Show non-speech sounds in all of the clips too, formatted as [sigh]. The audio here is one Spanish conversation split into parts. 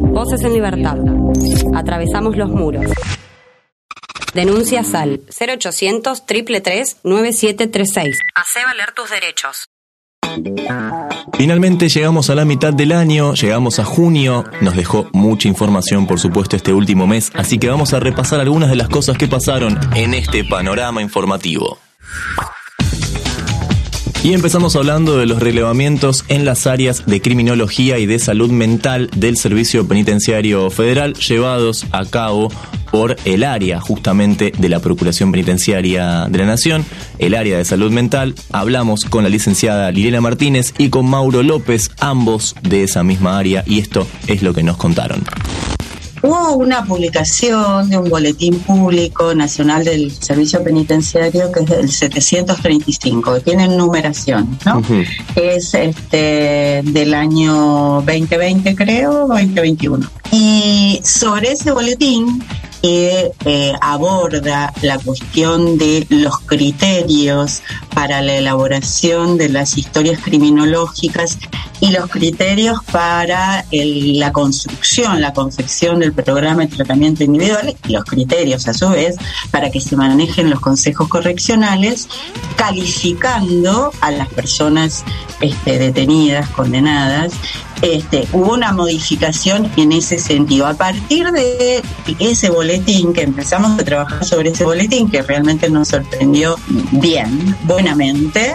Voces en Libertad. Atravesamos los muros. Denuncia al 0800 333 9736. Hacé valer tus derechos. Finalmente llegamos a la mitad del año, llegamos a junio, nos dejó mucha información por supuesto este último mes, así que vamos a repasar algunas de las cosas que pasaron en este panorama informativo. Y empezamos hablando de los relevamientos en las áreas de criminología y de salud mental del Servicio Penitenciario Federal llevados a cabo por el área justamente de la Procuración Penitenciaria de la Nación, el área de salud mental. Hablamos con la licenciada Liliana Martínez y con Mauro López, ambos de esa misma área, y esto es lo que nos contaron. Hubo una publicación de un boletín público nacional del servicio penitenciario que es el 735, que tiene numeración, ¿no? Es este del año 2020, creo, 2021. Y sobre ese boletín que eh, aborda la cuestión de los criterios para la elaboración de las historias criminológicas y los criterios para la construcción, la confección del programa de tratamiento individual y los criterios a su vez para que se manejen los consejos correccionales, calificando a las personas este, detenidas, condenadas, este, hubo una modificación en ese sentido. A partir de ese boletín, que empezamos a trabajar sobre ese boletín, que realmente nos sorprendió bien, buenamente,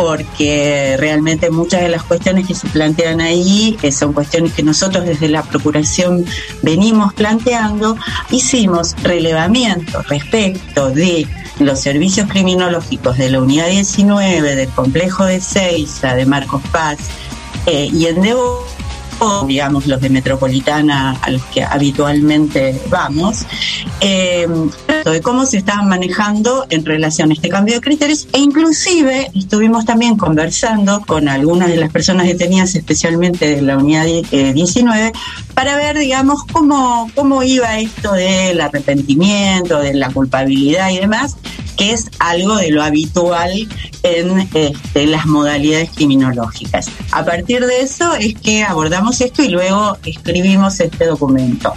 porque realmente muchas de las cuestiones que se plantean ahí eh, son cuestiones que nosotros desde la Procuración venimos planteando, hicimos relevamiento respecto de los servicios criminológicos de la Unidad 19, del Complejo de Seiza, de Marcos Paz, eh, y en Debo digamos los de Metropolitana a los que habitualmente vamos, eh, de cómo se estaban manejando en relación a este cambio de criterios e inclusive estuvimos también conversando con algunas de las personas detenidas, especialmente de la unidad 19, eh, para ver, digamos, cómo, cómo iba esto del arrepentimiento, de la culpabilidad y demás, que es algo de lo habitual en este, las modalidades criminológicas. A partir de eso es que abordamos esto y luego escribimos este documento.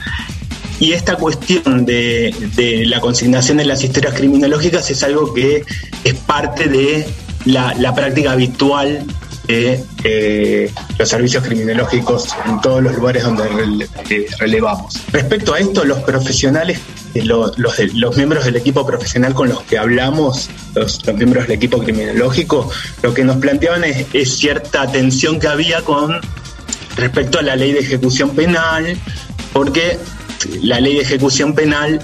Y esta cuestión de, la consignación de las historias criminológicas es algo que es parte de la, práctica habitual de eh, los servicios criminológicos en todos los lugares donde relevamos. Respecto a esto, los profesionales los, los, miembros del equipo profesional con los que hablamos, los, miembros del equipo criminológico, lo que nos planteaban es, cierta tensión que había con respecto a la ley de ejecución penal, porque la ley de ejecución penal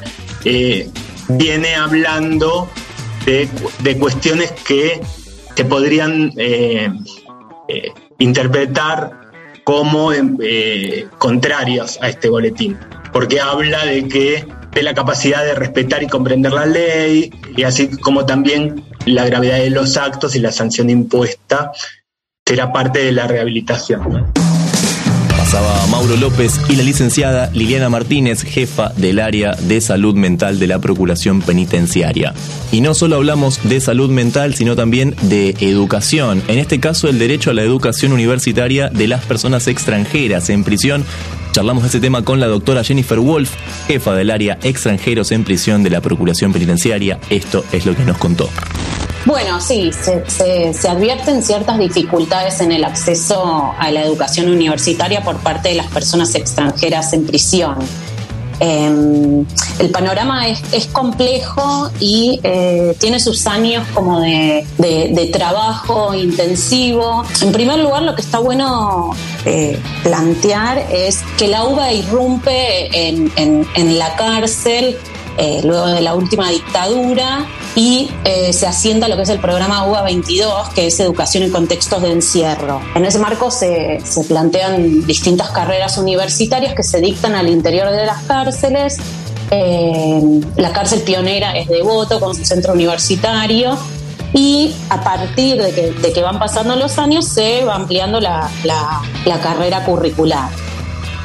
eh, viene hablando de, cuestiones que se podrían eh, eh, interpretar como contrarios a este boletín, porque habla de que de la capacidad de respetar y comprender la ley, y así como también la gravedad de los actos y la sanción impuesta será parte de la rehabilitación. Mauro López y la licenciada Liliana Martínez, jefa del área de salud mental de la Procuración Penitenciaria. Y no solo hablamos de salud mental, sino también de educación. En este caso, el derecho a la educación universitaria de las personas extranjeras en prisión Charlamos de este tema con la doctora Jennifer Wolf, jefa del área extranjeros en prisión de la Procuración Penitenciaria. Esto es lo que nos contó. Bueno, sí, se, se, advierten ciertas dificultades en el acceso a la educación universitaria por parte de las personas extranjeras en prisión. Em, el panorama es, complejo y eh, tiene sus años como de, trabajo intensivo. En primer lugar, lo que está bueno eh, plantear es que la UBA irrumpe en la cárcel eh, luego de la última dictadura y eh, se asienta lo que es el programa UBA 22, que es Educación en Contextos de Encierro. En ese marco se, plantean distintas carreras universitarias que se dictan al interior de las cárceles. Eh, la cárcel pionera es Devoto con su centro universitario y a partir de que, van pasando los años se va ampliando la, carrera curricular.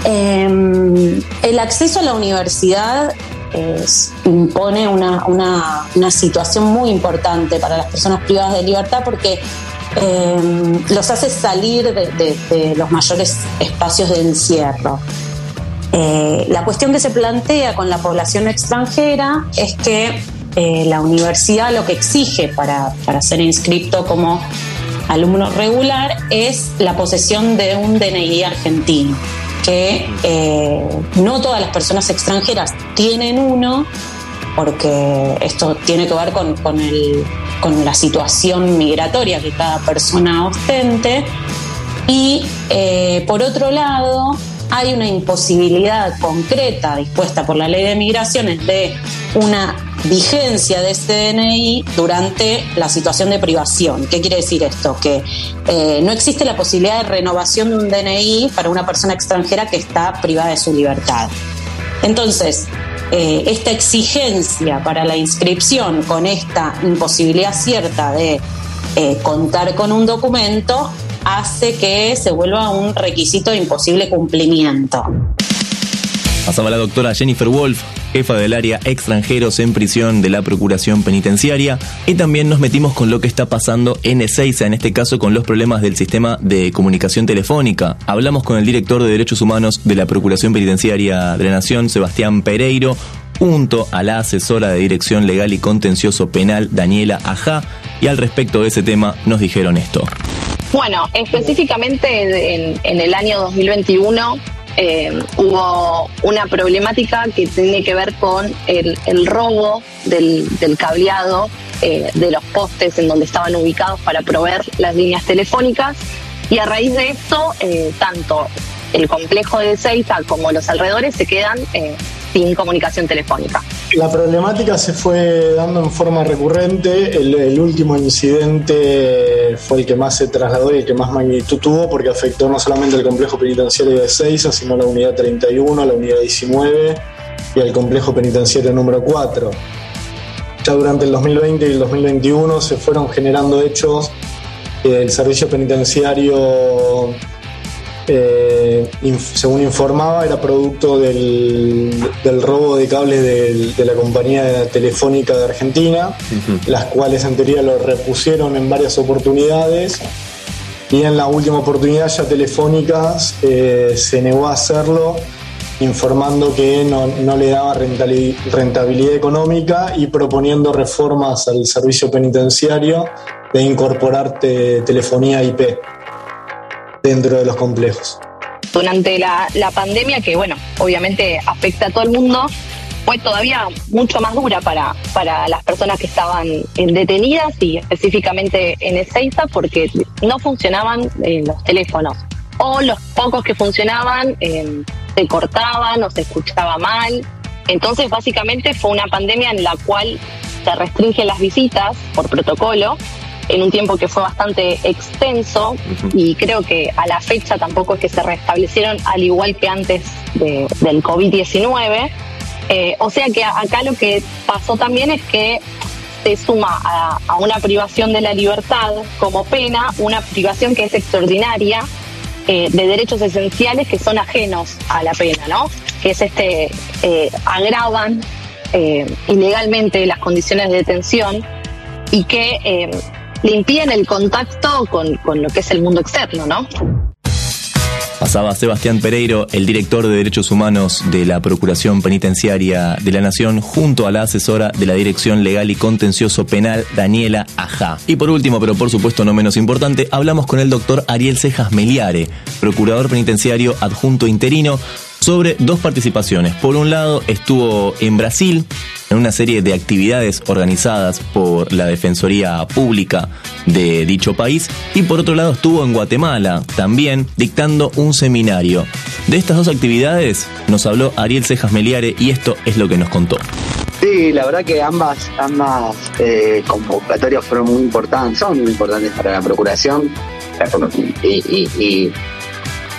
el acceso a la universidad impone una, una, situación muy importante para las personas privadas de libertad porque eh, los hace salir de, los mayores espacios de encierro. Eh, la cuestión que se plantea con la población extranjera es que eh, la universidad lo que exige para, para ser inscrito como alumno regular es la posesión de un DNI argentino, que eh, no todas las personas extranjeras tienen uno, porque esto tiene que ver con, con, el, con la situación migratoria que cada persona ostente. Y eh, por otro lado, hay una imposibilidad concreta dispuesta por la ley de migraciones de una vigencia de este DNI durante la situación de privación. ¿Qué quiere decir esto? Que eh, no existe la posibilidad de renovación de un DNI para una persona extranjera que está privada de su libertad. Entonces, eh, esta exigencia para la inscripción con esta imposibilidad cierta de eh, contar con un documento hace que se vuelva un requisito de imposible cumplimiento. Pasaba la doctora Jennifer Wolf, jefa del área extranjeros en prisión de la Procuración Penitenciaria, y también nos metimos con lo que está pasando en Ezeiza, en este caso con los problemas del sistema de comunicación telefónica. Hablamos con el director de Derechos Humanos de la Procuración Penitenciaria de la Nación, Sebastián Pereiro, junto a la asesora de Dirección Legal y Contencioso Penal, Daniela Ajá, y al respecto de ese tema nos dijeron esto. Bueno, específicamente en, el año 2021 eh, hubo una problemática que tiene que ver con el, robo del, cableado eh, de los postes en donde estaban ubicados para proveer las líneas telefónicas. Y a raíz de esto eh, tanto el complejo de Seiza como los alrededores se quedan sin comunicación telefónica. La problemática se fue dando en forma recurrente. El, último incidente fue el que más se trasladó y el que más magnitud tuvo porque afectó no solamente al complejo penitenciario de Seiza, sino a la unidad 31, a la unidad 19 y al complejo penitenciario número 4. Ya durante el 2020 y el 2021 se fueron generando hechos que el servicio penitenciario eh, según informaba, era producto del, robo de cables de la compañía telefónica de Argentina, las cuales en teoría lo repusieron en varias oportunidades. Y en la última oportunidad ya Telefónicas eh, se negó a hacerlo, informando que no, le daba rentabilidad económica y proponiendo reformas al servicio penitenciario de incorporar telefonía IP dentro de los complejos. Durante la, pandemia, que bueno, obviamente afecta a todo el mundo, fue todavía mucho más dura para, para las personas que estaban detenidas y específicamente en Ezeiza porque no funcionaban eh, los teléfonos o los pocos que funcionaban eh, se cortaban o se escuchaba mal. Entonces básicamente fue una pandemia en la cual se restringen las visitas por protocolo en un tiempo que fue bastante extenso y creo que a la fecha tampoco es que se restablecieron al igual que antes del COVID-19. Eh, o sea que acá lo que pasó también es que se suma a, una privación de la libertad como pena, una privación que es extraordinaria eh, de derechos esenciales que son ajenos a la pena, ¿no? Que es este, eh, agravan ilegalmente las condiciones de detención y que le impiden el contacto con, lo que es el mundo externo, ¿no? Pasaba Sebastián Pereiro, el director de Derechos Humanos de la Procuración Penitenciaria de la Nación, junto a la asesora de la Dirección Legal y Contencioso Penal, Daniela Ajá. Y por último, pero por supuesto no menos importante, hablamos con el doctor Ariel Cejas Meliare, procurador penitenciario adjunto interino, sobre dos participaciones. Por un lado, estuvo en Brasil en una serie de actividades organizadas por la Defensoría Pública de dicho país y por otro lado estuvo en Guatemala también dictando un seminario. De estas dos actividades nos habló Ariel Cejas Meliare y esto es lo que nos contó. Sí, la verdad que ambas, ambas eh, convocatorias fueron muy importantes, son muy importantes para la Procuración y, y,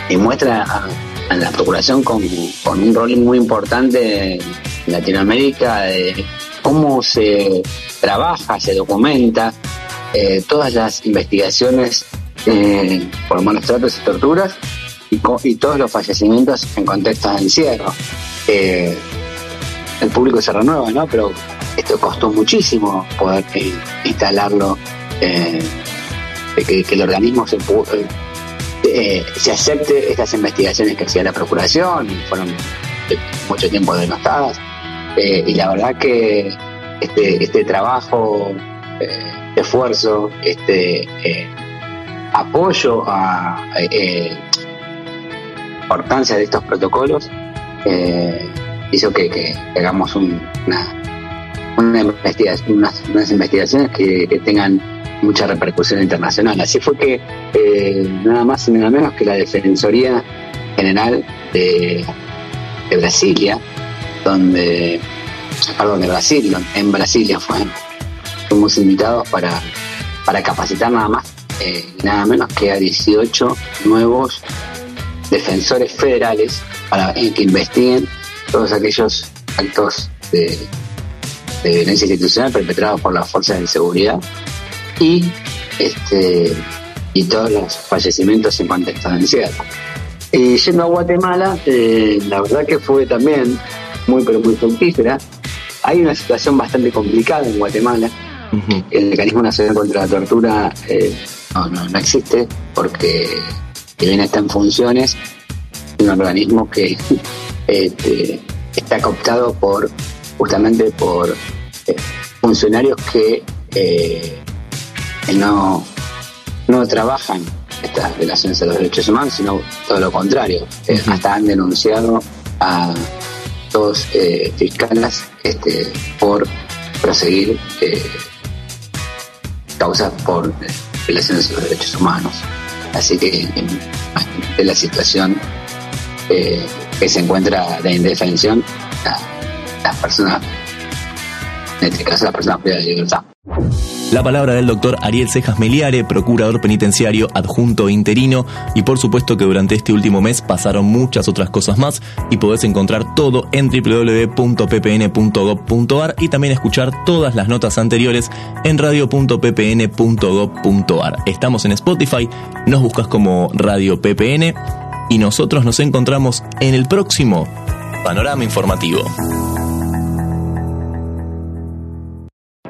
y muestra a, en la Procuración con, un rol muy importante en Latinoamérica de cómo se trabaja, se documenta eh, todas las investigaciones eh, por malos tratos y torturas y, todos los fallecimientos en contextos de encierro. Eh, el público se renueva, ¿no? Pero esto costó muchísimo poder instalarlo, que, que, el organismo se pudo, eh, se acepte estas investigaciones que hacía la Procuración, fueron mucho tiempo denostadas. Eh, y la verdad que este, este trabajo, eh, este esfuerzo, este eh, apoyo a importancia de estos protocolos hizo que, hagamos una, una investigación, unas, investigaciones que, tengan mucha repercusión internacional. Así fue que nada más y nada menos que la Defensoría General de, de Brasilia, donde perdón, de Brasil, en Brasilia fue, fuimos invitados para, para capacitar nada más, eh, nada menos que a 18 nuevos defensores federales para que investiguen todos aquellos actos de, violencia institucional perpetrados por las fuerzas de seguridad y este y todos los fallecimientos en de encierro. Y yendo a Guatemala, eh, la verdad que fue también muy pero muy fructífera. Hay una situación bastante complicada en Guatemala. El mecanismo nacional contra la tortura eh, no, existe porque si bien está en funciones, es un organismo que [laughs] este, está cooptado por justamente por eh, funcionarios que eh, no, no trabajan estas relaciones a los derechos humanos, sino todo lo contrario. hasta han denunciado a dos eh, fiscales este, por proseguir eh, causas por violaciones de los derechos humanos. Así que en, la situación eh, que se encuentra de indefensión, las personas, en este caso las personas privadas de libertad. La palabra del doctor Ariel Cejas Meliare, procurador penitenciario adjunto interino, y por supuesto que durante este último mes pasaron muchas otras cosas más y podés encontrar todo en www.ppn.gov.ar y también escuchar todas las notas anteriores en radio.ppn.gov.ar. Estamos en Spotify, nos buscas como Radio PPN y nosotros nos encontramos en el próximo Panorama Informativo.